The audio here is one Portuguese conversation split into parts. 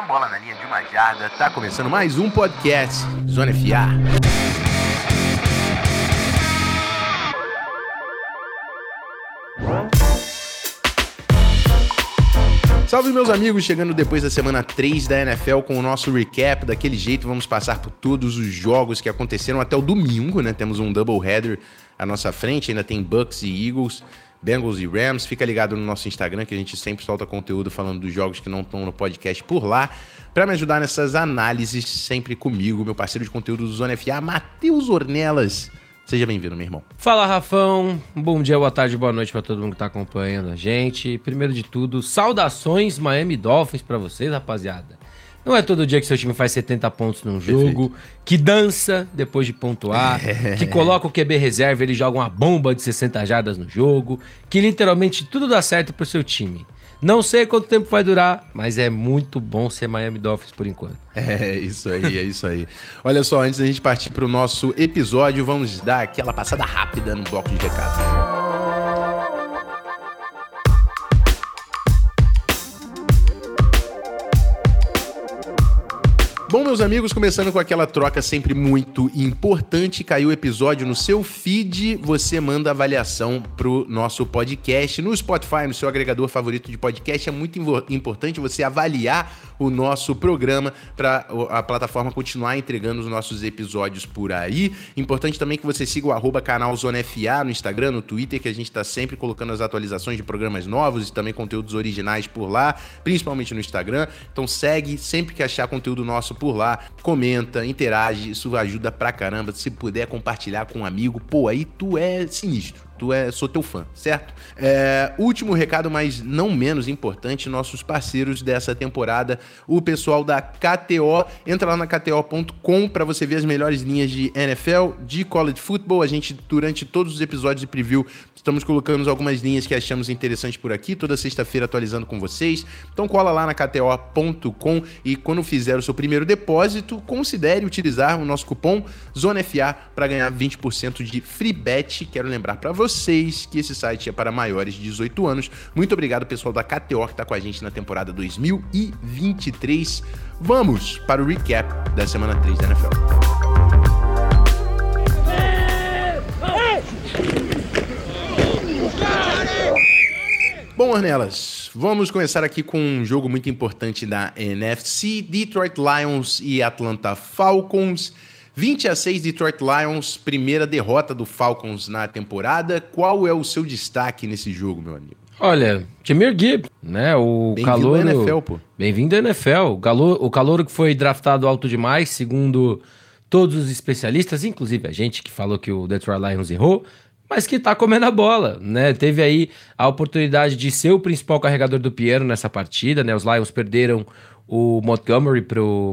uma bola na linha de uma jarda. Tá começando mais um podcast Zona FA. Salve meus amigos, chegando depois da semana 3 da NFL com o nosso recap. Daquele jeito, vamos passar por todos os jogos que aconteceram até o domingo, né? Temos um double header à nossa frente, ainda tem Bucks e Eagles. Bengals e Rams. Fica ligado no nosso Instagram, que a gente sempre solta conteúdo falando dos jogos que não estão no podcast por lá. Para me ajudar nessas análises, sempre comigo, meu parceiro de conteúdo do Zona FA, Matheus Ornelas. Seja bem-vindo, meu irmão. Fala, Rafão. Bom dia, boa tarde, boa noite para todo mundo que tá acompanhando a gente. Primeiro de tudo, saudações Miami Dolphins para vocês, rapaziada. Não é todo dia que seu time faz 70 pontos num jogo, Perfeito. que dança depois de pontuar, é. que coloca o QB reserva, ele joga uma bomba de 60 jardas no jogo, que literalmente tudo dá certo pro seu time. Não sei quanto tempo vai durar, mas é muito bom ser Miami Dolphins por enquanto. É isso aí, é isso aí. Olha só, antes da gente partir para o nosso episódio, vamos dar aquela passada rápida no bloco de recados. Bom, meus amigos, começando com aquela troca sempre muito importante, caiu o episódio no seu feed, você manda avaliação pro nosso podcast no Spotify, no seu agregador favorito de podcast. É muito importante você avaliar o nosso programa para a plataforma continuar entregando os nossos episódios por aí. Importante também que você siga o arroba canal Zona FA no Instagram, no Twitter, que a gente está sempre colocando as atualizações de programas novos e também conteúdos originais por lá, principalmente no Instagram. Então segue sempre que achar conteúdo nosso por lá, comenta, interage, isso ajuda pra caramba. Se puder compartilhar com um amigo, pô, aí tu é sinistro tu é, sou teu fã, certo? É, último recado, mas não menos importante, nossos parceiros dessa temporada, o pessoal da KTO. Entra lá na KTO.com para você ver as melhores linhas de NFL, de college football. A gente, durante todos os episódios de preview, estamos colocando algumas linhas que achamos interessantes por aqui, toda sexta-feira atualizando com vocês. Então cola lá na KTO.com e quando fizer o seu primeiro depósito, considere utilizar o nosso cupom ZONAFA para ganhar 20% de free bet. Quero lembrar para você vocês que esse site é para maiores de 18 anos. Muito obrigado, pessoal da KTO, que está com a gente na temporada 2023. Vamos para o recap da semana 3 da NFL. Bom, Ornelas, vamos começar aqui com um jogo muito importante da NFC: Detroit Lions e Atlanta Falcons. 20 a 6 Detroit Lions, primeira derrota do Falcons na temporada. Qual é o seu destaque nesse jogo, meu amigo? Olha, Jameer Gibbs, né? O calor. Bem-vindo NFL, pô. Bem-vindo à NFL. O calor, o calor que foi draftado alto demais, segundo todos os especialistas, inclusive a gente que falou que o Detroit Lions errou, mas que tá comendo a bola, né? Teve aí a oportunidade de ser o principal carregador do piano nessa partida, né? Os Lions perderam o Montgomery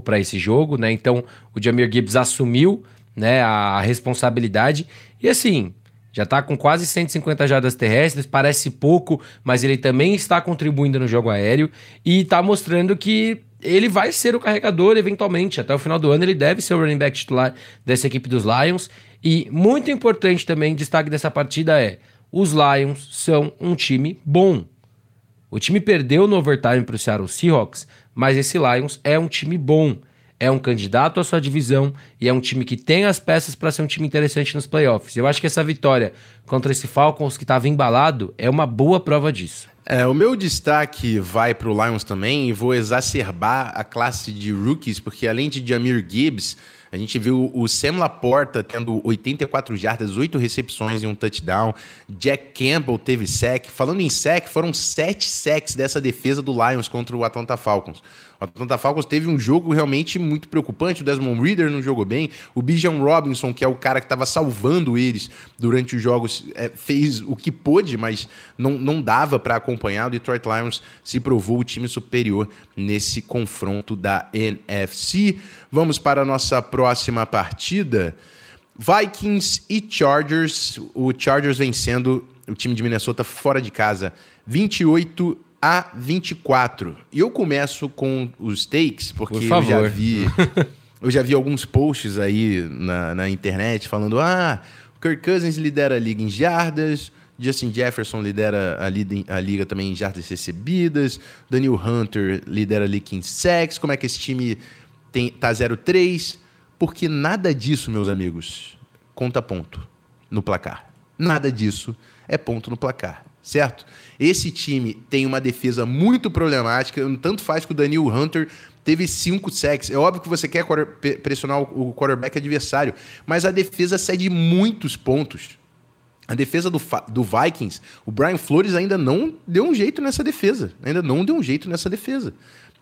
para esse jogo, né? Então o Jamir Gibbs assumiu né, a responsabilidade. E assim, já está com quase 150 jardas terrestres, parece pouco, mas ele também está contribuindo no jogo aéreo e está mostrando que ele vai ser o carregador eventualmente. Até o final do ano ele deve ser o running back titular dessa equipe dos Lions. E muito importante também, destaque dessa partida é: os Lions são um time bom. O time perdeu no overtime para o Seattle Seahawks, mas esse Lions é um time bom, é um candidato à sua divisão e é um time que tem as peças para ser um time interessante nos playoffs. Eu acho que essa vitória contra esse Falcons que estava embalado é uma boa prova disso. É, o meu destaque vai para o Lions também e vou exacerbar a classe de rookies, porque além de Jamir Gibbs, a gente viu o Sam Laporta tendo 84 jardas, 8 recepções e um touchdown. Jack Campbell teve sec. Falando em sec, foram 7 sacks dessa defesa do Lions contra o Atlanta Falcons. O Atlanta Falcons teve um jogo realmente muito preocupante. O Desmond Reader não jogou bem. O Bijan Robinson, que é o cara que estava salvando eles durante os jogos, é, fez o que pôde, mas não, não dava para acompanhar. O Detroit Lions se provou o time superior nesse confronto da NFC. Vamos para a nossa próxima partida. Vikings e Chargers. O Chargers vencendo o time de Minnesota fora de casa. 28 a 24. E eu começo com os takes, porque Por eu já vi. eu já vi alguns posts aí na, na internet falando: ah, o Kirk Cousins lidera a liga em jardas, Justin Jefferson lidera a, liga, a liga também em jardas recebidas. Daniel Hunter lidera a liga em sacks. Como é que esse time tem, tá 0-3? Porque nada disso, meus amigos, conta ponto no placar. Nada disso é ponto no placar, certo? Esse time tem uma defesa muito problemática, tanto faz que o Daniel Hunter teve cinco sacks. É óbvio que você quer pressionar o quarterback adversário, mas a defesa cede muitos pontos. A defesa do, do Vikings, o Brian Flores ainda não deu um jeito nessa defesa. Ainda não deu um jeito nessa defesa.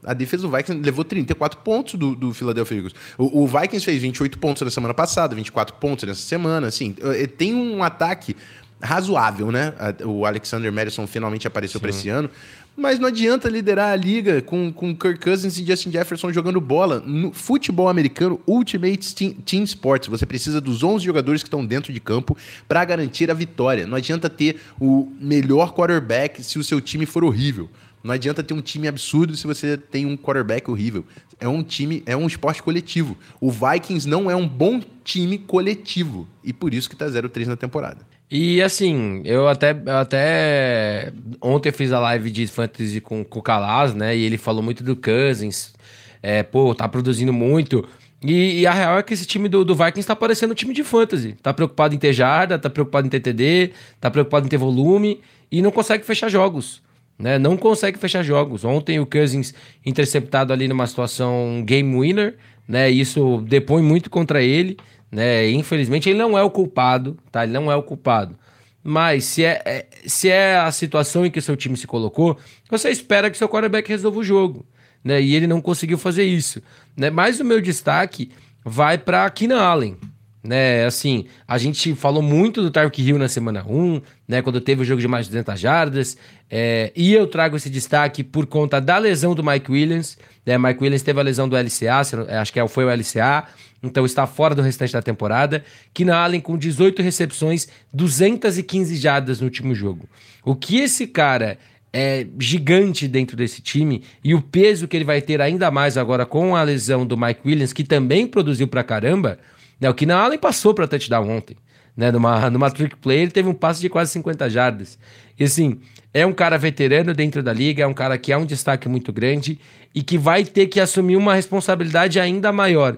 A defesa do Vikings levou 34 pontos do, do Philadelphia Eagles. O, o, Vikings fez 28 pontos na semana passada, 24 pontos nessa semana. Assim, eh, tem um ataque razoável, né? O Alexander Madison finalmente apareceu para esse ano. Mas não adianta liderar a liga com, com Kirk Cousins e Justin Jefferson jogando bola. No futebol americano, Ultimate Team, Team Sports, você precisa dos 11 jogadores que estão dentro de campo para garantir a vitória. Não adianta ter o melhor quarterback se o seu time for horrível. Não adianta ter um time absurdo se você tem um quarterback horrível. É um time, é um esporte coletivo. O Vikings não é um bom time coletivo e por isso que tá 0-3 na temporada. E assim, eu até, eu até ontem fiz a live de fantasy com, com o Calaz, né? E ele falou muito do Cousins. É, pô, tá produzindo muito. E, e, a real é que esse time do, do Vikings tá parecendo um time de fantasy. Tá preocupado em ter jarda, tá preocupado em ter TD, tá preocupado em ter volume e não consegue fechar jogos. Né? Não consegue fechar jogos. Ontem o Cousins interceptado ali numa situação game winner, né? Isso depõe muito contra ele né? Infelizmente ele não é o culpado, tá? Ele não é o culpado. Mas se é, é, se é a situação em que seu time se colocou, você espera que seu quarterback resolva o jogo, né? E ele não conseguiu fazer isso, né? Mas o meu destaque vai para Keenan Allen, né? Assim, a gente falou muito do Tyreek Hill na semana 1, né? Quando teve o jogo de mais de 200 jardas, é, e eu trago esse destaque por conta da lesão do Mike Williams, né? Mike Williams teve a lesão do LCA, acho que é, foi o LCA, então está fora do restante da temporada. Keenan Allen com 18 recepções, 215 jardas no último jogo. O que esse cara é gigante dentro desse time e o peso que ele vai ter ainda mais agora com a lesão do Mike Williams, que também produziu pra caramba, né? O Keenan Allen passou para touchdown ontem. Né, numa, numa trick play, ele teve um passe de quase 50 jardas. E assim, é um cara veterano dentro da liga, é um cara que é um destaque muito grande e que vai ter que assumir uma responsabilidade ainda maior.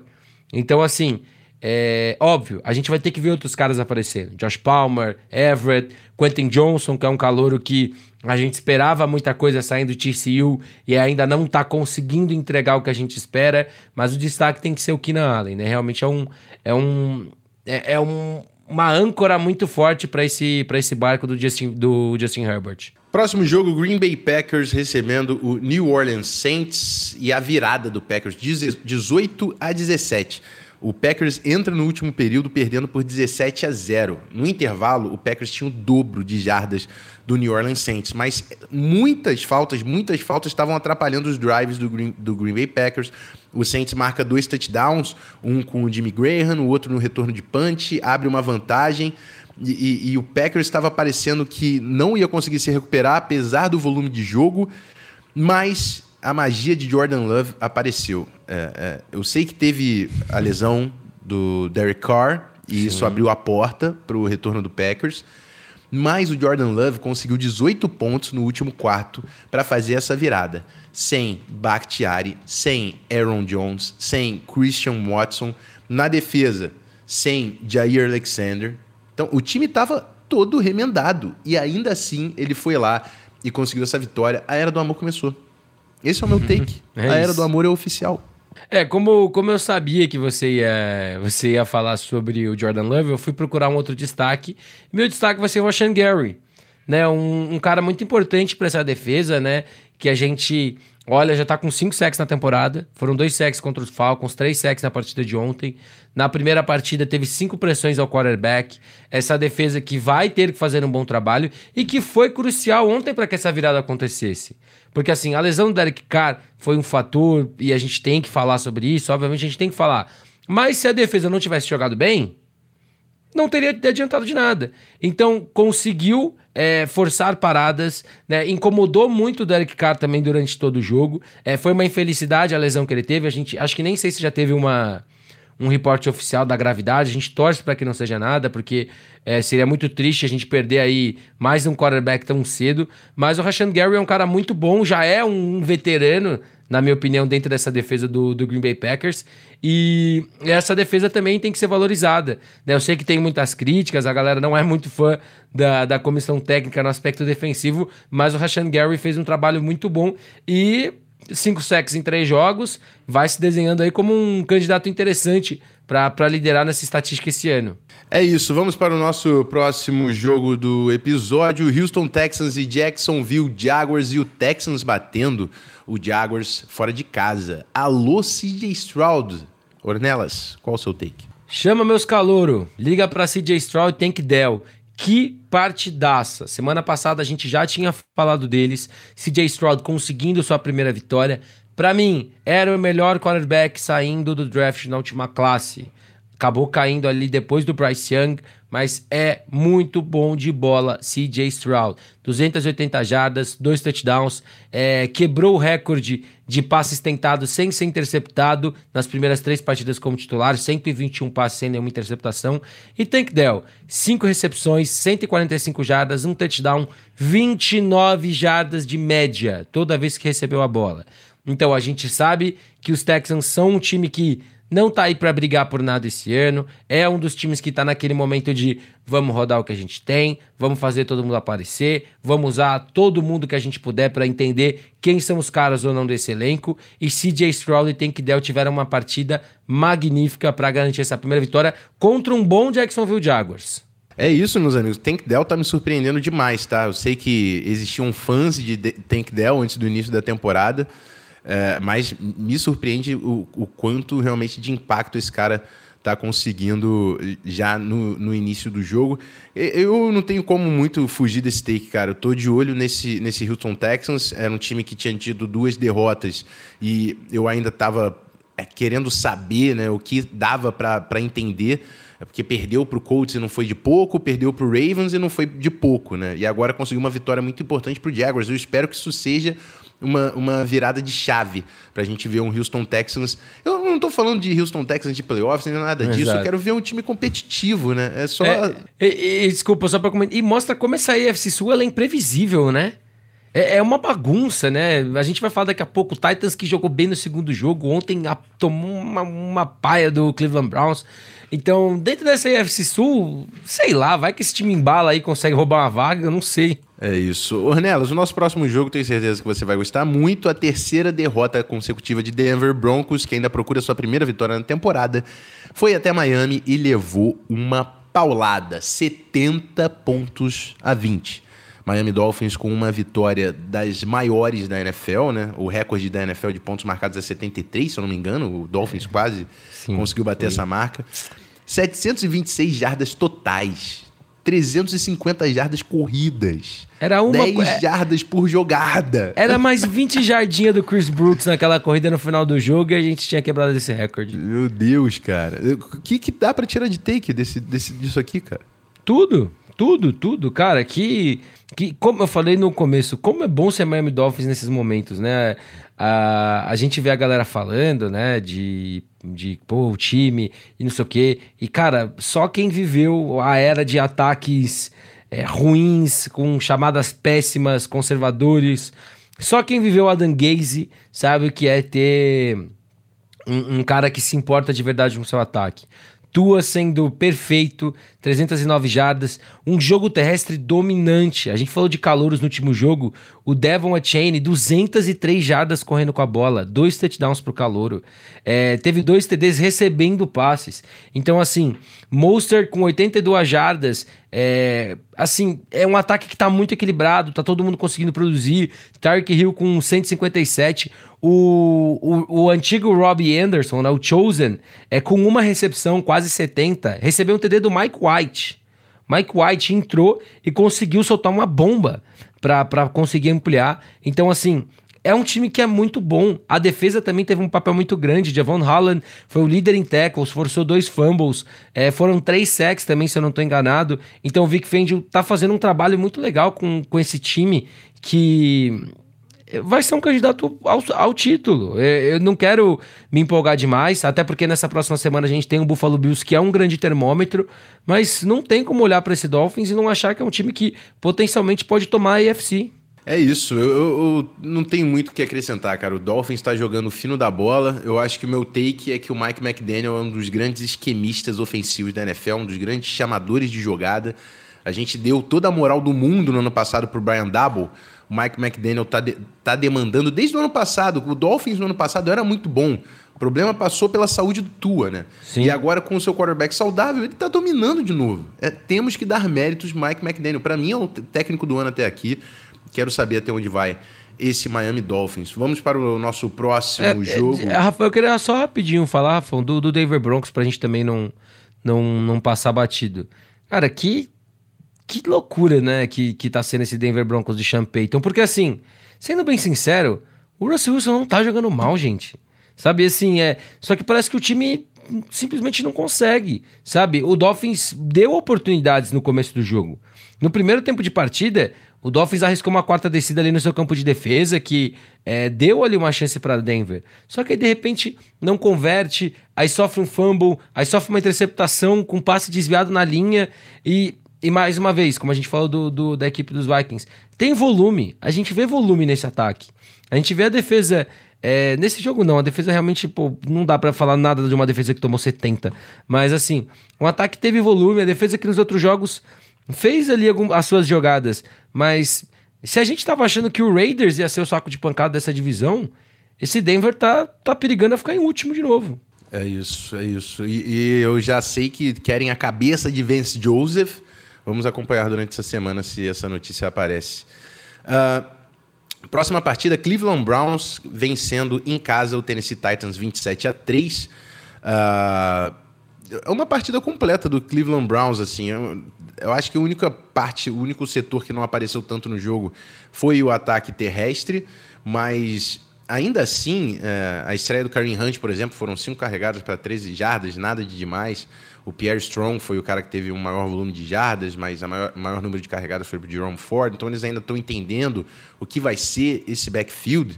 Então, assim, é óbvio, a gente vai ter que ver outros caras aparecendo. Josh Palmer, Everett, Quentin Johnson, que é um calouro que a gente esperava muita coisa saindo do TCU e ainda não está conseguindo entregar o que a gente espera, mas o destaque tem que ser o Keenan Allen, né? Realmente é um é um é, é um, uma âncora muito forte para esse esse barco do Justin do Justin Herbert. Próximo jogo, Green Bay Packers recebendo o New Orleans Saints e a virada do Packers, 18 a 17. O Packers entra no último período perdendo por 17 a 0. No intervalo, o Packers tinha o dobro de jardas do New Orleans Saints, mas muitas faltas, muitas faltas estavam atrapalhando os drives do Green, do Green Bay Packers. O Saints marca dois touchdowns, um com o Jimmy Graham, o outro no retorno de punch, abre uma vantagem. E, e, e, o Packers estava parecendo que não ia conseguir se recuperar, apesar do volume de jogo, mas a magia de Jordan Love apareceu. É, é, eu sei que teve a lesão do Derek Carr, e Sim. isso abriu a porta para o retorno do Packers. Mas o Jordan Love conseguiu 18 pontos no último quarto para fazer essa virada. Sem Bakhtiari, sem Aaron Jones, sem Christian Watson. Na defesa, sem Jair Alexander, então, o time estava todo remendado. E ainda assim, ele foi lá e conseguiu essa vitória. A Era do Amor começou. Esse é o meu take. é a Era do Amor é oficial. É, como, como eu sabia que você ia, você ia falar sobre o Jordan Love, eu fui procurar um outro destaque. Meu destaque vai ser o Rashan Gary, né? Um, um cara muito importante para essa defesa, né? Que a gente Olha, já tá com cinco sacks na temporada. Foram dois sacks contra os Falcons, três sacks na partida de ontem. Na primeira partida teve cinco pressões ao quarterback. Essa defesa que vai ter que fazer um bom trabalho e que foi crucial ontem para que essa virada acontecesse. Porque assim, a lesão do Derek Carr foi um fator e a gente tem que falar sobre isso. Obviamente a gente tem que falar. Mas se a defesa não tivesse jogado bem, não teria adiantado de nada. Então conseguiu é, forçar paradas, né? Incomodou muito o Derek Carr também durante todo o jogo. É, foi uma infelicidade a lesão que ele teve. A gente acho que nem sei se já teve uma, um reporte oficial da gravidade. A gente torce para que não seja nada, porque é, seria muito triste a gente perder aí mais um quarterback tão cedo. Mas o Rashan Gary é um cara muito bom, já é um veterano, na minha opinião, dentro dessa defesa do, do Green Bay Packers. E essa defesa também tem que ser valorizada. Né? Eu sei que tem muitas críticas, a galera não é muito fã da, da comissão técnica no aspecto defensivo, mas o Rashan Gary fez um trabalho muito bom e cinco sacks em três jogos, vai se desenhando aí como um candidato interessante para liderar nessa estatística esse ano. É isso, vamos para o nosso próximo jogo do episódio: Houston Texans e Jacksonville Jaguars e o Texans batendo o Jaguars fora de casa. Alô, CJ Stroud. Ornelas, qual o seu take? Chama meus calouro, liga para CJ Stroud e Tank Dell. Que partidaça! Semana passada a gente já tinha falado deles. CJ Stroud conseguindo sua primeira vitória. Para mim, era o melhor quarterback saindo do draft na última classe. Acabou caindo ali depois do Bryce Young, mas é muito bom de bola, CJ Stroud. 280 jardas, dois touchdowns, é, quebrou o recorde de passes tentados sem ser interceptado nas primeiras três partidas como titular, 121 passes sem nenhuma interceptação. E Tank Dell, 5 recepções, 145 jardas, um touchdown, 29 jardas de média toda vez que recebeu a bola. Então a gente sabe que os Texans são um time que não tá aí para brigar por nada esse ano. É um dos times que tá naquele momento de vamos rodar o que a gente tem, vamos fazer todo mundo aparecer, vamos usar todo mundo que a gente puder para entender quem são os caras ou não desse elenco. E CJ Stroud e Tank Dell tiveram uma partida magnífica para garantir essa primeira vitória contra um bom Jacksonville Jaguars. É isso, meus amigos. Tank Dell tá me surpreendendo demais, tá? Eu sei que existiam fãs de Tank Dell antes do início da temporada. É, mas me surpreende o, o, quanto realmente de impacto esse cara está conseguindo já no, no, início do jogo. Eu não tenho como muito fugir desse take, cara. Eu tô de olho nesse, nesse Houston Texans. Era um time que tinha tido duas derrotas e eu ainda estava é, querendo saber né, o que dava para entender. É porque perdeu para o Colts e não foi de pouco, perdeu para o Ravens e não foi de pouco, né? E agora conseguiu uma vitória muito importante para o Jaguars. Eu espero que isso seja uma, uma virada de chave para a gente ver um Houston Texans. Eu não estou falando de Houston Texans de playoffs, nem nada Exato. disso. Eu quero ver um time competitivo, né? É só. É, e, e, desculpa, só para comentar. E mostra como essa AFC Sul é imprevisível, né? É, é, uma bagunça, né? A gente vai falar daqui a pouco. O Titans que jogou bem no segundo jogo. Ontem a, tomou uma, uma paia do Cleveland Browns. Então, dentro dessa AFC Sul, sei lá, vai que esse time embala aí consegue roubar uma vaga, eu não sei. É isso. Ornelas, o nosso próximo jogo, tenho certeza que você vai gostar muito. A terceira derrota consecutiva de Denver Broncos, que ainda procura sua primeira vitória na temporada, foi até Miami e levou uma paulada, 70 pontos a 20. Miami Dolphins com uma vitória das maiores da NFL, né? O recorde da NFL de pontos marcados é 73, se eu não me engano. O Dolphins quase Sim, conseguiu bater foi. essa marca. 726 jardas totais. 350 jardas corridas. Era uma 10 é... jardas por jogada. Era mais 20 jardinhas do Chris Brooks naquela corrida no final do jogo e a gente tinha quebrado esse recorde. Meu Deus, cara. O que, que dá para tirar de take desse, desse, disso aqui, cara? Tudo, tudo, tudo, cara. Que, que, como eu falei no começo, como é bom ser Miami Dolphins nesses momentos, né? A, a gente vê a galera falando, né, de, de pô, o time e não sei o quê. E, cara, só quem viveu a era de ataques é, ruins, com chamadas péssimas, conservadores, só quem viveu Adam Gaze sabe o que é ter um, um cara que se importa de verdade com seu ataque. Tua sendo perfeito, 309 jardas, um jogo terrestre dominante. A gente falou de calouros no último jogo. O Devon Achane, 203 jardas correndo com a bola, dois touchdowns pro calouro. É, teve dois TDs recebendo passes. Então, assim, Monster com 82 jardas. É, assim, é um ataque que tá muito equilibrado, tá todo mundo conseguindo produzir. Tark Hill com 157. O, o, o, antigo Robbie Anderson, né, o Chosen, é com uma recepção, quase 70, recebeu um TD do Mike White. Mike White entrou e conseguiu soltar uma bomba para conseguir ampliar. Então, assim, é um time que é muito bom. A defesa também teve um papel muito grande. Javon Holland foi o líder em tackles, forçou dois fumbles, é, foram três sacks também, se eu não estou enganado. Então o Vic Fangio tá fazendo um trabalho muito legal com, com esse time que vai ser um candidato ao, ao título. É, eu não quero me empolgar demais, até porque nessa próxima semana a gente tem o Buffalo Bills, que é um grande termômetro, mas não tem como olhar para esse Dolphins e não achar que é um time que potencialmente pode tomar a AFC. É isso, eu, eu, não tenho muito o que acrescentar, cara. O Dolphins está jogando fino da bola. Eu acho que o meu take é que o Mike McDaniel é um dos grandes esquemistas ofensivos da NFL, um dos grandes chamadores de jogada. A gente deu toda a moral do mundo no ano passado para o Brian Double. O Mike McDaniel está de, tá demandando desde o ano passado. O Dolphins no ano passado era muito bom. O problema passou pela saúde do Tua, né? Sim. E agora, com o seu quarterback saudável, ele está dominando de novo. É, temos que dar méritos Mike McDaniel. Para mim, é o técnico do ano até aqui. Quero saber até onde vai esse Miami Dolphins. Vamos para o nosso próximo é, é jogo. É, Rafael, eu queria só rapidinho falar, Rafael, do, do Denver Broncos, para a gente também não, não, não passar batido. Cara, que, que loucura, né, que, que tá sendo esse Denver Broncos de Sean Payton. Porque, assim, sendo bem sincero, o Russell Wilson não tá jogando mal, gente. Sabe, assim, é... Só que parece que o time simplesmente não consegue, sabe? O Dolphins deu oportunidades no começo do jogo. No primeiro tempo de partida, o Dolphins arriscou uma quarta descida ali no seu campo de defesa, que é, deu ali uma chance para Denver. Só que aí, de repente, não converte, aí sofre um fumble, aí sofre uma interceptação com passe desviado na linha. E, e mais uma vez, como a gente falou do, do, da equipe dos Vikings, tem volume. A gente vê volume nesse ataque. A gente vê a defesa. É, nesse jogo, não. A defesa realmente, pô, não dá para falar nada de uma defesa que tomou 70. Mas, assim, um ataque teve volume. A defesa que nos outros jogos fez ali as suas jogadas, mas se a gente tava achando que o Raiders ia ser o saco de pancada dessa divisão, esse Denver tá, tá perigando a ficar em último de novo. É isso, é isso. E, e, eu já sei que querem a cabeça de Vance Joseph. Vamos acompanhar durante essa semana se essa notícia aparece. Uh, próxima partida, Cleveland Browns vencendo em casa o Tennessee Titans 27 a 3. Uh, ah, é uma partida completa do Cleveland Browns, assim. Eu, eu, acho que a única parte, o único setor que não apareceu tanto no jogo foi o ataque terrestre, mas ainda assim, é, a estreia do Kareem Hunt, por exemplo, foram cinco carregadas para 13 jardas, nada de demais. O Pierre Strong foi o cara que teve o maior volume de jardas, mas o maior, maior, número de carregadas foi para o Jerome Ford. Então eles ainda estão entendendo o que vai ser esse backfield.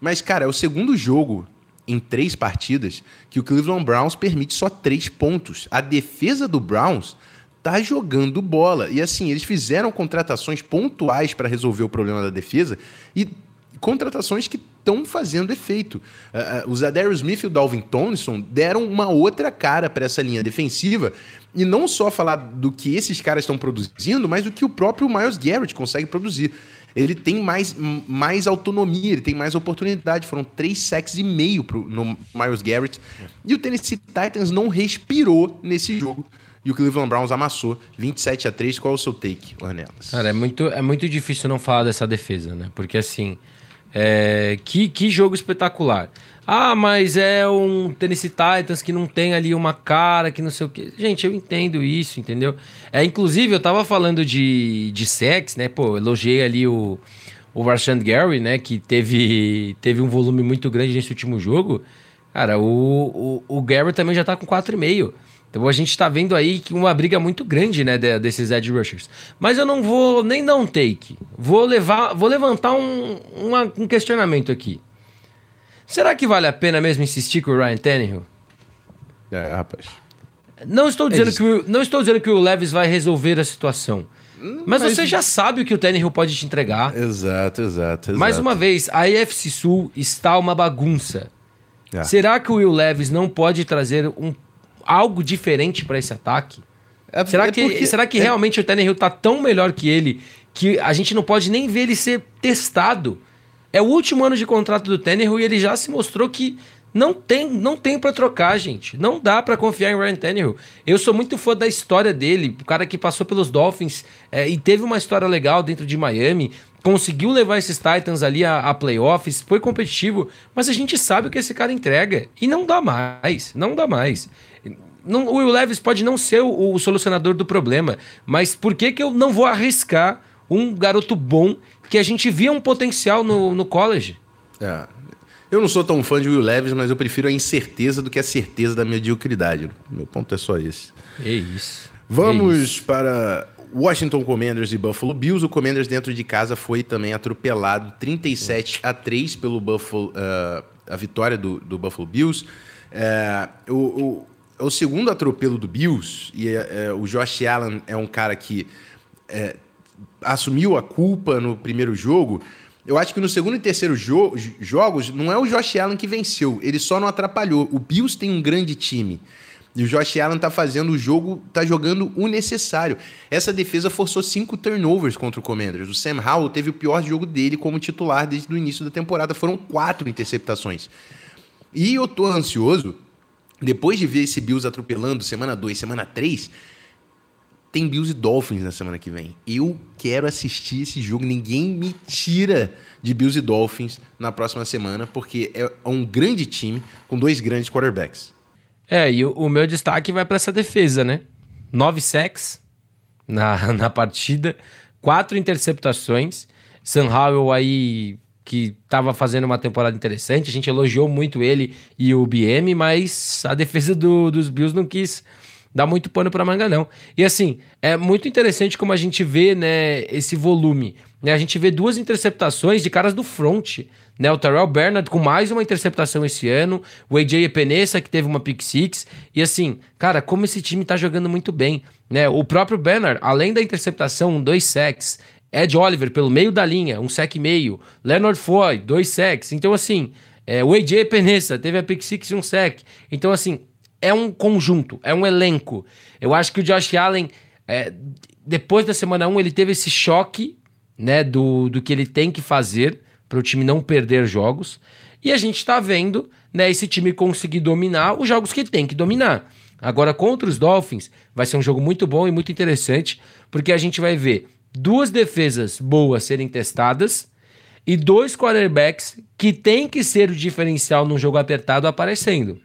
Mas, cara, é o segundo jogo em três partidas que o Cleveland Browns permite só três pontos. A defesa do Browns tá jogando bola. E assim, eles fizeram contratações pontuais para resolver o problema da defesa e contratações que estão fazendo efeito. Uh, os Adair Smith e o Dalvin Tomlinson deram uma outra cara para essa linha defensiva. E não só falar do que esses caras estão produzindo, mas do que o próprio Miles Garrett consegue produzir ele tem mais, mais autonomia, ele tem mais oportunidade. Foram três sacks e meio pro, no Miles Garrett. E o Tennessee Titans não respirou nesse jogo. E o Cleveland Browns amassou 27 a 3 Qual é o seu take, Ornelas? Cara, é muito, é muito difícil não falar dessa defesa, né? Porque assim, é, que, que jogo espetacular. Ah, mas é um Tennessee Titans que não tem ali uma cara, que não sei o quê. Gente, eu entendo isso, entendeu? É, inclusive, eu tava falando de, de sex, né? Pô, elogiei ali o, o Rashan Gary, né? Que teve, teve um volume muito grande nesse último jogo. Cara, o, o, o Gary também já tá com 4,5. Então a gente tá vendo aí que uma briga muito grande, né, desses edge rushers. Mas eu não vou nem dar um take. Vou levar, vou levantar um, uma, um questionamento aqui. Será que vale a pena mesmo insistir com o Ryan Tannehill? É, rapaz. Não estou dizendo, que, o, não estou dizendo que o Levis vai resolver a situação. Hum, mas, mas, você já sabe o que o Tannehill pode te entregar. Exato, exato, exato. Mais uma vez, a AFC Sul está uma bagunça. É. Será que o Will Levis não pode trazer um, algo diferente para esse ataque? É, será, é que, porque, será que é realmente o Tannehill está tão melhor que ele que a gente não pode nem ver ele ser testado? É o último ano de contrato do Tannehill e ele já se mostrou que não tem, não tem para trocar, gente. Não dá para confiar em Ryan Tannehill. Eu sou muito fã da história dele, o cara que passou pelos Dolphins é, e teve uma história legal dentro de Miami, conseguiu levar esses Titans ali a, a, playoffs, foi competitivo, mas a gente sabe o que esse cara entrega e não dá mais, não dá mais. Não, o Will Levis pode não ser o, o solucionador do problema, mas por que, que eu não vou arriscar um garoto bom que a gente via um potencial no, no college. É. Eu não sou tão fã de Will Levis, mas eu prefiro a incerteza do que a certeza da mediocridade. Meu ponto é só esse. É isso. Vamos é isso. para Washington Commanders e Buffalo Bills. O Commanders dentro de casa foi também atropelado 37 a 3 pelo Buffalo, uh, a vitória do, do Buffalo Bills. É, o, o, é o, segundo atropelo do Bills e é, é, o Josh Allen é um cara que assumiu a culpa no primeiro jogo. Eu acho que no segundo e terceiro jo jogos não é o Josh Allen que venceu, ele só não atrapalhou. O Bills tem um grande time. E o Josh Allen tá fazendo o jogo, tá jogando o necessário. Essa defesa forçou cinco turnovers contra o Commanders. O Sam Howell teve o pior jogo dele como titular desde o início da temporada. Foram quatro interceptações. E eu tô ansioso, depois de ver esse Bills atropelando semana 2, semana 3, tem Bills e Dolphins na semana que vem. Eu quero assistir esse jogo. Ninguém me tira de Bills e Dolphins na próxima semana, porque é um grande time com dois grandes quarterbacks. É, e o, o meu destaque vai para essa defesa, né? Nove sacks na, na partida, quatro interceptações. Sam Howell aí que estava fazendo uma temporada interessante, a gente elogiou muito ele e o BM, mas a defesa do, dos Bills não quis dar muito pano para manga não. E assim, é muito interessante como a gente vê, né, esse volume. Né? A gente vê duas interceptações de caras do front. Né, o Terrell Bernard com mais uma interceptação esse ano, o AJ Epenesa que teve uma pick six, e assim, cara, como esse time tá jogando muito bem, né? O próprio Bernard, além da interceptação, dois sacks, Ed Oliver pelo meio da linha, um sec e meio, Leonard Foy, dois sacks. Então assim, é, o AJ Epenesa teve a pick six e um sec. Então assim, é um conjunto, é um elenco. Eu acho que o Josh Allen, é, depois da semana 1, ele teve esse choque, né, do, do que ele tem que fazer para o time não perder jogos. E a gente está vendo né, esse time conseguir dominar os jogos que tem que dominar. Agora, contra os Dolphins, vai ser um jogo muito bom e muito interessante, porque a gente vai ver duas defesas boas serem testadas e dois quarterbacks que tem que ser o diferencial num jogo apertado aparecendo.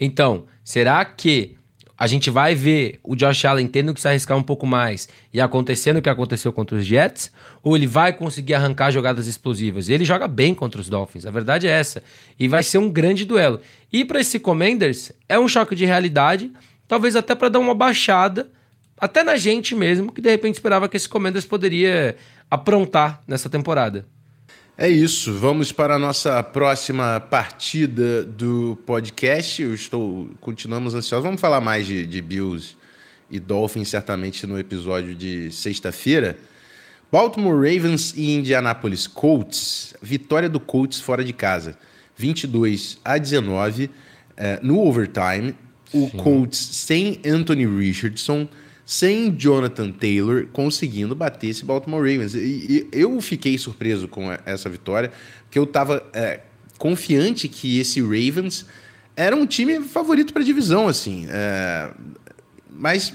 Então, será que a gente vai ver o Josh Allen tendo que se arriscar um pouco mais e acontecendo o que aconteceu contra os Jets, ou ele vai conseguir arrancar jogadas explosivas? Ele joga bem contra os Dolphins, a verdade é essa. E vai ser um grande duelo. E para esse Commanders, é um choque de realidade, talvez até para dar uma baixada, até na gente mesmo, que de repente esperava que esse Commanders poderia aprontar nessa temporada. É isso, vamos para a nossa próxima partida do podcast. Eu estou, continuamos ansiosos. Vamos falar mais de, de Bills e Dolphins, certamente, no episódio de sexta-feira. Baltimore Ravens e Indianapolis Colts. Vitória do Colts fora de casa, 22 a 19 eh, no overtime. O Sim. Colts sem Anthony Richardson sem Jonathan Taylor conseguindo bater esse Baltimore Ravens. E, e eu fiquei surpreso com essa vitória, porque eu estava é, confiante que esse Ravens era um time favorito para a divisão, assim. É, mas,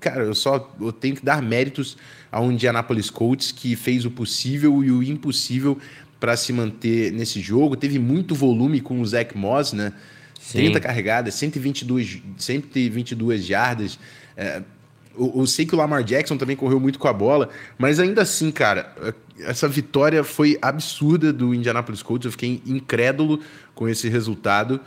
cara, eu só eu tenho que dar méritos ao Indianapolis Colts, que fez o possível e o impossível para se manter nesse jogo. Teve muito volume com o Zach Moss, né? Sim. 30 carregadas, 122, 122 jardas. É, eu, eu, sei que o Lamar Jackson também correu muito com a bola, mas ainda assim, cara, essa vitória foi absurda do Indianapolis Colts. Eu fiquei incrédulo com esse resultado.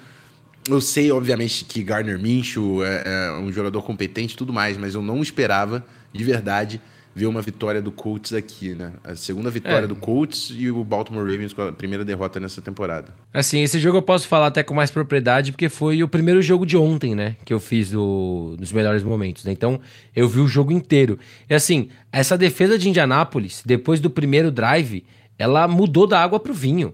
Eu sei, obviamente, que Garner Minshew é, é um jogador competente e tudo mais, mas eu não esperava, de verdade, ver uma vitória do Colts aqui, né? A segunda vitória é. do Colts e o Baltimore Ravens com a primeira derrota nessa temporada. Assim, esse jogo eu posso falar até com mais propriedade, porque foi o primeiro jogo de ontem, né? Que eu fiz do, dos melhores momentos, né? Então, eu vi o jogo inteiro. E assim, essa defesa de Indianápolis, depois do primeiro drive, ela mudou da água pro vinho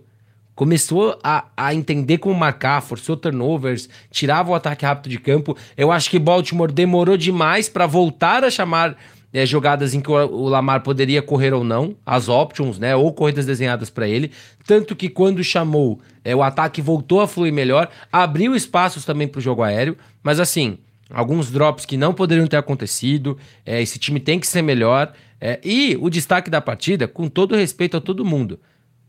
começou a, a entender como marcar, forçou turnovers, tirava o ataque rápido de campo. Eu acho que Baltimore demorou demais para voltar a chamar é, jogadas em que o Lamar poderia correr ou não, as options, né, ou corridas desenhadas para ele, tanto que quando chamou, é, o ataque voltou a fluir melhor, abriu espaços também para o jogo aéreo, mas assim, alguns drops que não poderiam ter acontecido, é, esse time tem que ser melhor, é, e o destaque da partida, com todo respeito a todo mundo,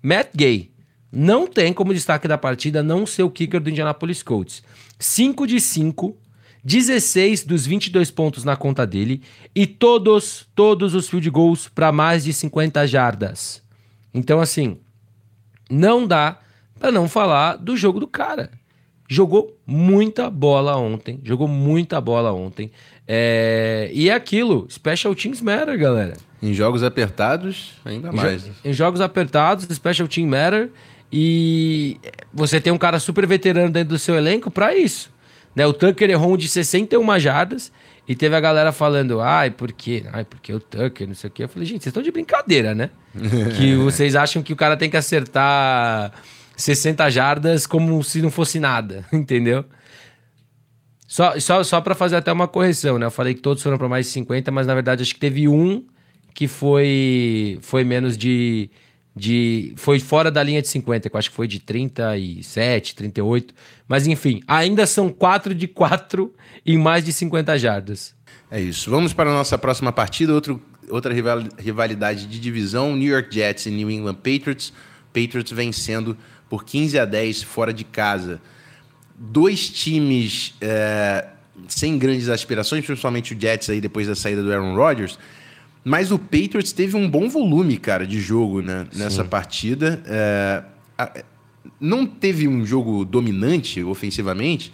Matt Gay, não tem como destaque da partida não ser o kicker do Indianapolis Colts. 5 de 5 16 dos 22 pontos na conta dele e todos, todos os field goals para mais de 50 jardas. Então, assim, não dá para não falar do jogo do cara. Jogou muita bola ontem, jogou muita bola ontem. É, e é aquilo, Special Teams matter, galera. Em jogos apertados, ainda mais. Em, em jogos apertados, Special Team matter. E você tem um cara super veterano dentro do seu elenco para isso. Né? O Tucker errou um de 61 jardas e teve a galera falando, ai, por quê? Ai, porque o Tucker, não sei o quê. Eu falei, gente, vocês estão de brincadeira, né? que vocês acham que o cara tem que acertar 60 jardas como se não fosse nada, entendeu? Só, só, só para fazer até uma correção, né? Eu falei que todos foram para mais de 50, mas na verdade acho que teve um que foi, foi menos de, de. Foi fora da linha de 50, que eu acho que foi de 37, 38. Mas enfim, ainda são 4 de 4 em mais de 50 jardas. É isso. Vamos para a nossa próxima partida. Outro, outra rivalidade de divisão: New York Jets e New England Patriots. Patriots vencendo por 15 a 10 fora de casa. Dois times é, sem grandes aspirações, principalmente o Jets aí depois da saída do Aaron Rodgers. Mas o Patriots teve um bom volume, cara, de jogo né, nessa Sim. partida. É, não teve um jogo dominante ofensivamente,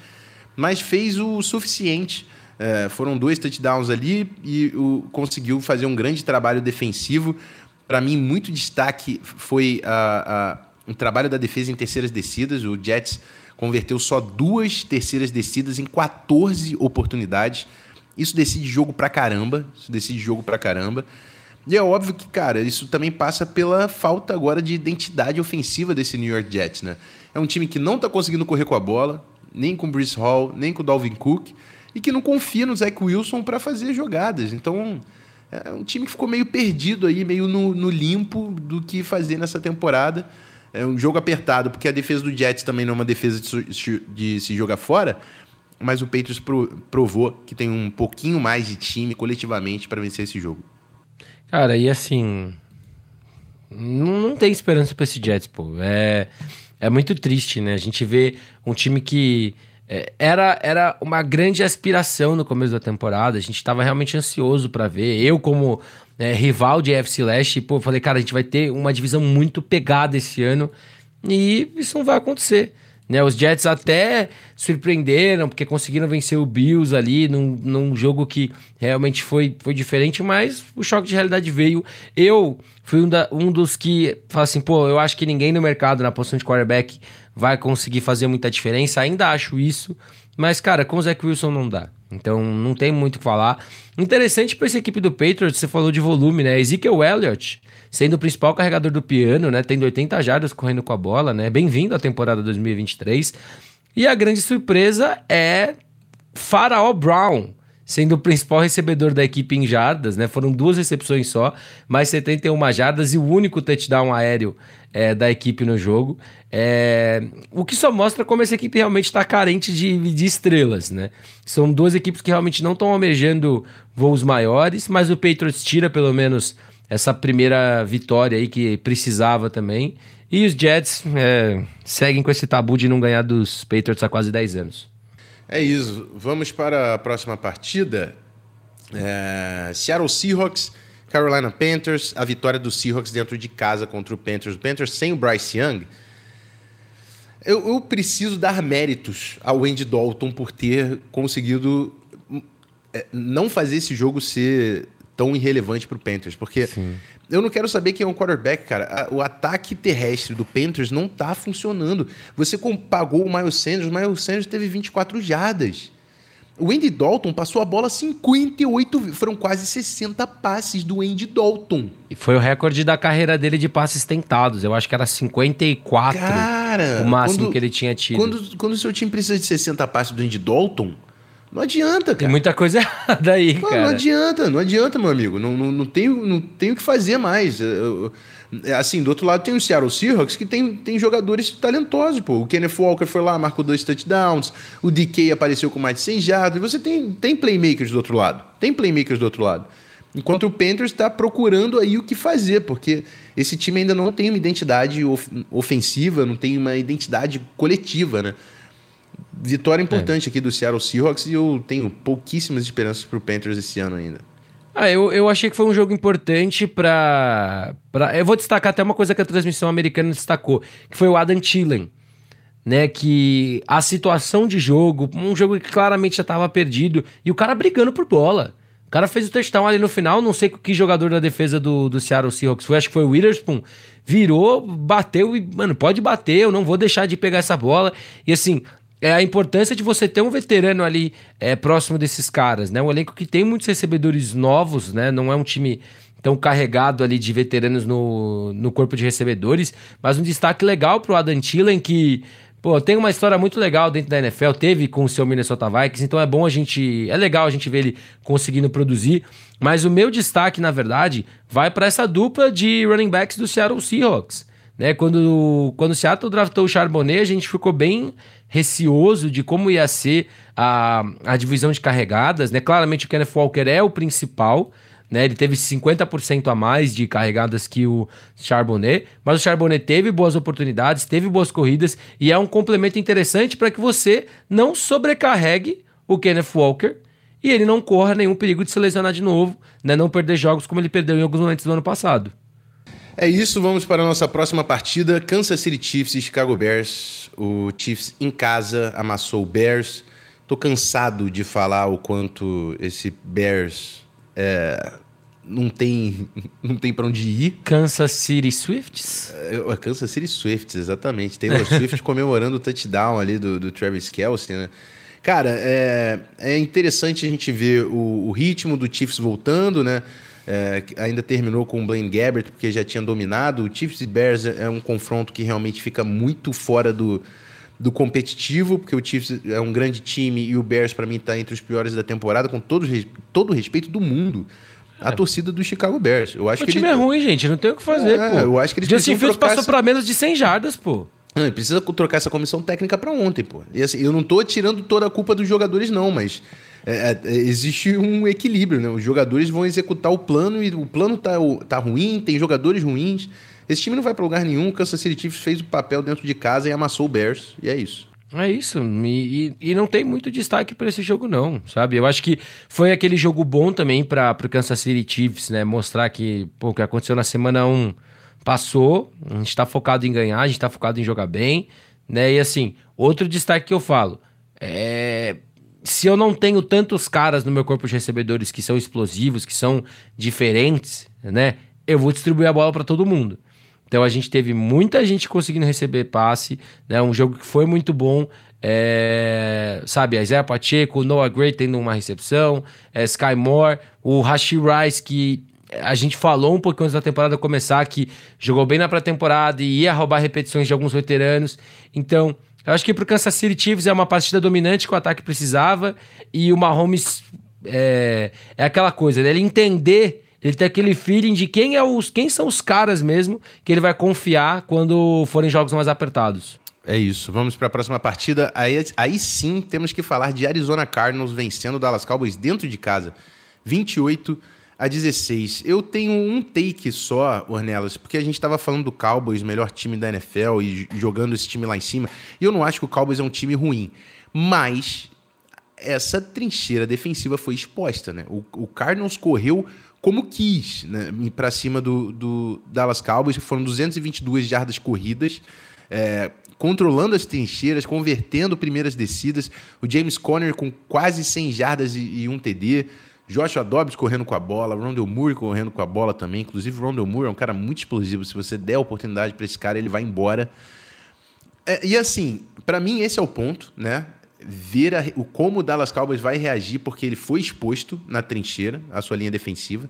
mas fez o suficiente. É, foram dois touchdowns ali e o, conseguiu fazer um grande trabalho defensivo. Para mim, muito destaque foi a, a, um trabalho da defesa em terceiras descidas. O Jets converteu só duas terceiras descidas em 14 oportunidades. Isso decide jogo pra caramba. Isso decide jogo pra caramba. E é óbvio que, cara, isso também passa pela falta agora de identidade ofensiva desse New York Jets, né? É um time que não tá conseguindo correr com a bola, nem com o Bruce Hall, nem com o Dalvin Cook, e que não confia no Zach Wilson para fazer jogadas. Então, é um time que ficou meio perdido aí, meio no, no, limpo do que fazer nessa temporada. É um jogo apertado, porque a defesa do Jets também não é uma defesa de, de se jogar fora, mas o Patriots provou que tem um pouquinho mais de time coletivamente para vencer esse jogo. Cara, e assim. Não, tem esperança para esse Jets, pô. É, é muito triste, né? A gente vê um time que é, era, era uma grande aspiração no começo da temporada. A gente estava realmente ansioso para ver. Eu, como é, rival de AFC Leste, pô, falei, cara, a gente vai ter uma divisão muito pegada esse ano. E isso não vai acontecer. Né, os Jets até surpreenderam, porque conseguiram vencer o Bills ali num, num jogo que realmente foi, foi diferente, mas o choque de realidade veio. Eu fui um, da, um dos que fala assim, pô, eu acho que ninguém no mercado, na posição de quarterback, vai conseguir fazer muita diferença. Ainda acho isso, mas, cara, com o Zach Wilson não dá. Então não tem muito o que falar. Interessante para essa equipe do Patriots, você falou de volume, né? Ezekiel Elliott sendo o principal carregador do piano, né? Tendo 80 jardas correndo com a bola, né? Bem-vindo à temporada 2023. E a grande surpresa é Faraó Brown, sendo o principal recebedor da equipe em jardas, né? Foram duas recepções só, mais 71 jardas e o único touchdown aéreo é, da equipe no jogo. É, o que só mostra como essa equipe realmente está carente de, de estrelas, né? São duas equipes que realmente não estão almejando voos maiores, mas o Patriots tira pelo menos essa primeira vitória aí que precisava também. E os Jets é, seguem com esse tabu de não ganhar dos Patriots há quase 10 anos. É isso. Vamos para a próxima partida. É, Seattle Seahawks, Carolina Panthers. A vitória dos Seahawks dentro de casa contra o Panthers. O Panthers sem o Bryce Young. Eu, eu preciso dar méritos ao Andy Dalton por ter conseguido é, não fazer esse jogo ser tão irrelevante para o Panthers, porque Sim. eu não quero saber quem é o quarterback, cara. O ataque terrestre do Panthers não tá funcionando. Você pagou o Miles Sanders, o Miles Sanders teve 24 jardas. O Andy Dalton passou a bola 58, foram quase 60 passes do Andy Dalton. E foi o recorde da carreira dele de passes tentados. Eu acho que era 54 Cara, o máximo quando, que ele tinha tido. Quando, quando o seu time precisa de 60 passes do Andy Dalton, não adianta, cara. Tem muita coisa errada aí, não, cara. Não adianta, não adianta, meu amigo. Não, não, não, tenho, não tenho o que fazer mais. assim, do outro lado tem o Seattle Seahawks, que tem, tem jogadores talentosos, pô. O Kenneth Walker foi lá, marcou dois touchdowns. O DK apareceu com mais de 100 jardas. Você tem, tem playmakers do outro lado. Tem playmakers do outro lado. Enquanto o Panthers está procurando aí o que fazer, porque esse time ainda não tem uma identidade ofensiva, não tem uma identidade coletiva, né? Vitória importante é. aqui do Seattle Seahawks e eu tenho pouquíssimas esperanças para o Panthers esse ano ainda. Ah, eu, eu achei que foi um jogo importante para. Pra... Eu vou destacar até uma coisa que a transmissão americana destacou, que foi o Adam Thielen. né, que a situação de jogo, um jogo que claramente já estava perdido, e o cara brigando por bola. O cara fez o touchdown ali no final, não sei que jogador da defesa do, do Seattle Seahawks foi, acho que foi o Witherspoon, virou, bateu e, mano, pode bater, eu não vou deixar de pegar essa bola. E assim, é a importância de você ter um veterano ali é, próximo desses caras, né? Um elenco que tem muitos recebedores novos, né? Não é um time tão carregado ali de veteranos no, no corpo de recebedores, mas um destaque legal pro Adam Thielen, que Pô, tem uma história muito legal dentro da NFL, teve com o seu Minnesota Vikings, então é bom a gente. É legal a gente ver ele conseguindo produzir. Mas o meu destaque, na verdade, vai para essa dupla de running backs do Seattle Seahawks. Né? Quando, quando o Seattle draftou o Charbonnet, a gente ficou bem receoso de como ia ser a, a divisão de carregadas. Né? Claramente o Kenneth Walker é o principal, né? Ele teve 50% a mais de carregadas que o Charbonnet, mas o Charbonnet teve boas oportunidades, teve boas corridas e é um complemento interessante para que você não sobrecarregue o Kenneth Walker e ele não corra nenhum perigo de se lesionar de novo, né? Não perder jogos como ele perdeu em alguns momentos do ano passado. É isso, vamos para a nossa próxima partida. Kansas City Chiefs e Chicago Bears. O Chiefs em casa amassou o Bears. Tô cansado de falar o quanto esse Bears é, não tem, não tem para onde ir. Kansas City Swifts? É, Kansas City Swifts, exatamente. Taylor Swift comemorando o touchdown ali do, do Travis Kelsey, né? Cara, é, é interessante a gente ver o, o ritmo do Chiefs voltando, né? É, ainda terminou com o Blaine Gabbert, porque já tinha dominado. O Chiefs e Bears é um confronto que realmente fica muito fora do, do competitivo, porque o Chiefs é um grande time e o Bears, para mim, está entre os piores da temporada, com todo, todo o respeito do mundo. A é. torcida do Chicago Bears. Eu acho o que time ele... é ruim, gente. Não tem o que fazer, é, pô. Eu acho que eles Justin Fields passou essa... para menos de 100 jardas, pô. Não, ele precisa trocar essa comissão técnica para ontem, pô. E assim, eu não tô tirando toda a culpa dos jogadores, não, mas é, é, existe um equilíbrio, né? Os jogadores vão executar o plano e o plano tá, tá ruim, tem jogadores ruins. Esse time não vai para lugar nenhum. O Kansas City Chiefs fez o papel dentro de casa e amassou o Bears. E é isso. É isso. E, e, não tem muito destaque para esse jogo, não, sabe? Eu acho que foi aquele jogo bom também para o Kansas City Chiefs, né? Mostrar que pô, o que aconteceu na semana 1 passou. A gente está focado em ganhar, a gente está focado em jogar bem, né? E assim, outro destaque que eu falo é. Se eu não tenho tantos caras no meu corpo de recebedores que são explosivos, que são diferentes, né? Eu vou distribuir a bola para todo mundo. Então a gente teve muita gente conseguindo receber passe, né? Um jogo que foi muito bom. É, sabe, a Isaiah Pacheco, Noah Gray tendo uma recepção, é, Sky Moore, o Rashi Rice, que a gente falou um pouquinho antes da temporada começar, que jogou bem na pré-temporada e ia roubar repetições de alguns veteranos. Então, eu acho que para o Kansas City Chiefs é uma partida dominante que o ataque precisava e o Mahomes é, é aquela coisa, né? ele entender ele tem aquele feeling de quem, é os, quem são os caras mesmo que ele vai confiar quando forem jogos mais apertados. É isso. Vamos para a próxima partida. Aí, aí sim temos que falar de Arizona Cardinals vencendo o Dallas Cowboys dentro de casa. 28 a 16. Eu tenho um take só, Ornelas, porque a gente estava falando do Cowboys, melhor time da NFL, e jogando esse time lá em cima. E eu não acho que o Cowboys é um time ruim. Mas essa trincheira defensiva foi exposta, né? O, o Cardinals correu como quis, né, para cima do, do, Dallas Cowboys, foram 222 jardas corridas, é, controlando as trincheiras, convertendo primeiras descidas, o James Conner com quase 100 jardas e, e um TD, Joshua Dobbs correndo com a bola, Rondell Moore correndo com a bola também, inclusive Rondell Moore é um cara muito explosivo, se você der a oportunidade para esse cara, ele vai embora. É, e assim, para mim esse é o ponto, né? ver a, o, como o Dallas Cowboys vai reagir, porque ele foi exposto na trincheira, a sua linha defensiva.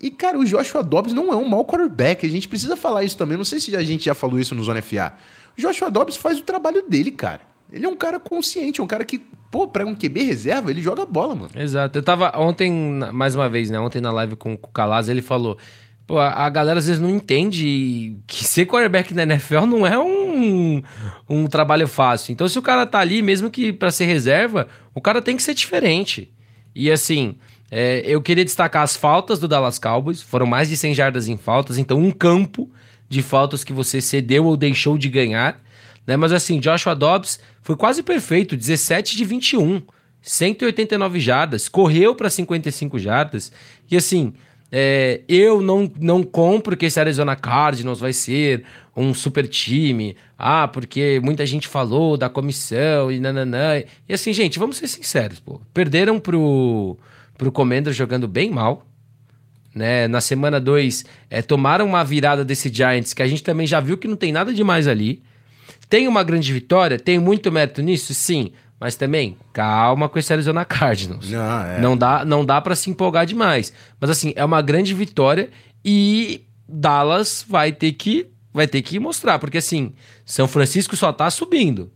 E, cara, o Joshua Dobbs não é um mau quarterback. A gente precisa falar isso também. Não sei se a gente já falou isso no Zona FA. O Joshua Dobbs faz o trabalho dele, cara. Ele é um cara consciente, um cara que, pô, pra um QB reserva, ele joga bola, mano. Exato. Eu tava ontem, mais uma vez, né? Ontem na live com o Calaz, ele falou: Pô, a galera às vezes não entende que ser quarterback na NFL não é um, um trabalho fácil. Então, se o cara tá ali, mesmo que para ser reserva, o cara tem que ser diferente. E assim, é, eu queria destacar as faltas do Dallas Cowboys. Foram mais de 100 jardas em faltas. Então, um campo de faltas que você cedeu ou deixou de ganhar. Né? Mas assim, Joshua Dobbs foi quase perfeito. 17 de 21. 189 jardas. Correu para 55 jardas. E assim, É, eu não, não compro que esse Arizona Cardinals vai ser um super time. Ah, porque muita gente falou da comissão e nananã. E assim, gente, vamos ser sinceros, pô. Perderam pro, pro Commander jogando bem mal. Né? Na semana 2, é, tomaram uma virada desse Giants, que a gente também já viu que não tem nada demais ali. Tem uma grande vitória? Tem muito mérito nisso? Sim. Mas também, calma com esse Arizona Cardinals. Não, é. não dá, não dá para se empolgar demais. Mas assim, é uma grande vitória e Dallas vai ter que vai ter que mostrar, porque assim, São Francisco só tá subindo.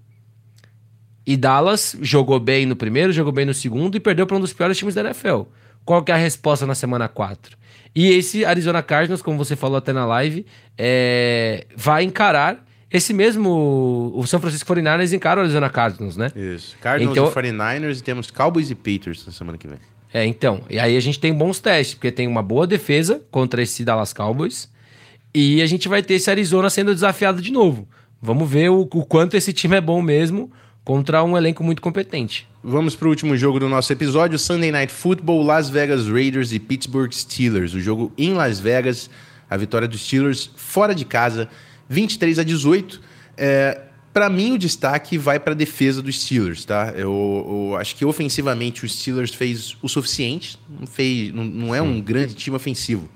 E Dallas jogou bem no primeiro, jogou bem no segundo e perdeu para um dos piores times da NFL. Qual que é a resposta na semana 4? E esse Arizona Cardinals, como você falou até na live, é, vai encarar esse mesmo, o São Francisco 49ers encara o Arizona Cardinals, né? Isso. Cardinals então, e 49ers e temos Cowboys e Patriots na semana que vem. É, então. E aí a gente tem bons testes, porque tem uma boa defesa contra esse Dallas Cowboys. E a gente vai ter esse Arizona sendo desafiado de novo. Vamos ver o, o quanto esse time é bom mesmo contra um elenco muito competente. Vamos para o último jogo do nosso episódio: Sunday Night Football, Las Vegas Raiders e Pittsburgh Steelers. O jogo em Las Vegas, a vitória dos Steelers fora de casa 23 a 18. É, para mim, o destaque vai para a defesa dos Steelers, tá? Eu, eu, acho que ofensivamente o Steelers fez o suficiente, não, fez, não, não é um grande time ofensivo.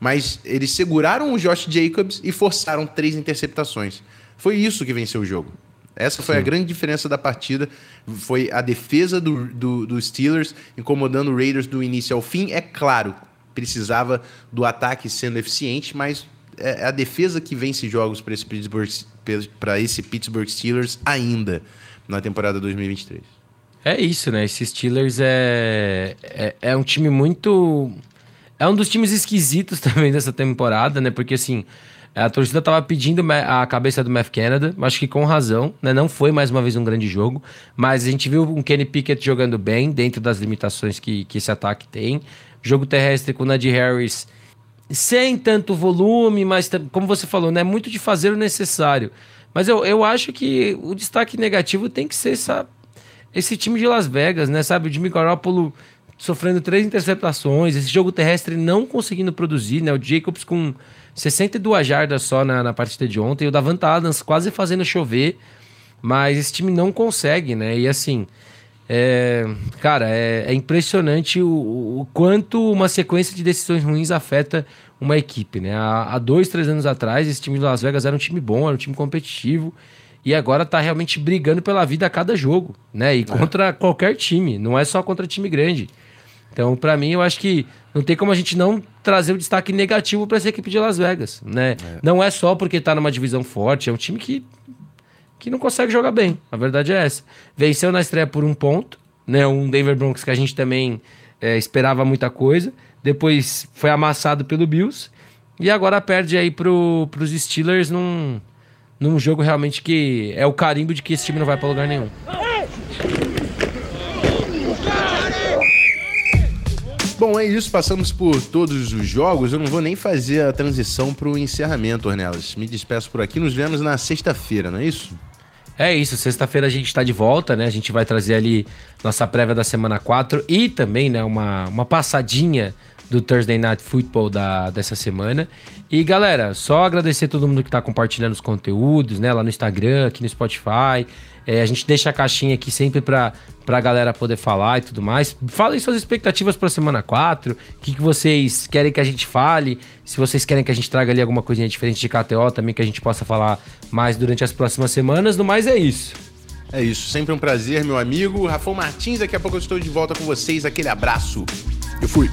Mas eles seguraram o Josh Jacobs e forçaram três interceptações. Foi isso que venceu o jogo. Essa foi Sim. a grande diferença da partida. Foi a defesa do, do, do, Steelers incomodando o Raiders do início ao fim. É claro, precisava do ataque sendo eficiente, mas é, é a defesa que vence jogos para esse, Pittsburgh, esse Pittsburgh Steelers ainda na temporada 2023. É isso, né? Esse Steelers é, é, é um time muito. É um dos times esquisitos também dessa temporada, né? Porque assim. A torcida estava pedindo a cabeça do Matt Canada, acho que com razão, né? Não foi mais uma vez um grande jogo, mas a gente viu um Kenny Pickett jogando bem dentro das limitações que, que esse ataque tem. Jogo terrestre com o Najee Harris sem tanto volume, mas como você falou, né, muito de fazer o necessário. Mas eu, eu acho que o destaque negativo tem que ser essa, esse time de Las Vegas, né? Sabe, o Jimmy Garoppolo sofrendo três interceptações, esse jogo terrestre não conseguindo produzir, né? O Jacobs com 62 jardas só na, na partida de ontem, o Davant Adams quase fazendo chover, mas esse time não consegue, né? E assim, é, cara, é, é impressionante o, o, quanto uma sequência de decisões ruins afeta uma equipe, né? Há, há, dois, três anos atrás, esse time de Las Vegas era um time bom, era um time competitivo e agora tá realmente brigando pela vida a cada jogo, né? E é. contra qualquer time, não é só contra time grande. Então, para mim, eu acho que não tem como a gente não trazer o destaque negativo para essa equipe de Las Vegas, né? É. Não é só porque tá numa divisão forte, é um time que que não consegue jogar bem. A verdade é essa. Venceu na estreia por um ponto, né? Um Denver Broncos que a gente também é, esperava muita coisa. Depois foi amassado pelo Bills. E agora perde aí pro, pros Steelers num, num jogo realmente que é o carimbo de que esse time não vai para lugar nenhum. Bom, é isso. Passamos por todos os jogos. Eu não vou nem fazer a transição para o encerramento, Ornelas. Me despeço por aqui. Nos vemos na sexta-feira, não é isso? É isso, sexta-feira a gente está de volta, né? A gente vai trazer ali nossa prévia da semana 4 e também, né, uma, uma passadinha do Thursday Night Football da, dessa semana. E galera, só agradecer todo mundo que está compartilhando os conteúdos, né, lá no Instagram, aqui no Spotify. É, a gente deixa a caixinha aqui sempre para a galera poder falar e tudo mais. Falem suas expectativas para a semana 4, o que, que vocês querem que a gente fale, se vocês querem que a gente traga ali alguma coisinha diferente de KTO também, que a gente possa falar mais durante as próximas semanas. No mais, é isso. É isso, sempre um prazer, meu amigo. Rafael Martins, daqui a pouco eu estou de volta com vocês. Aquele abraço. Eu fui.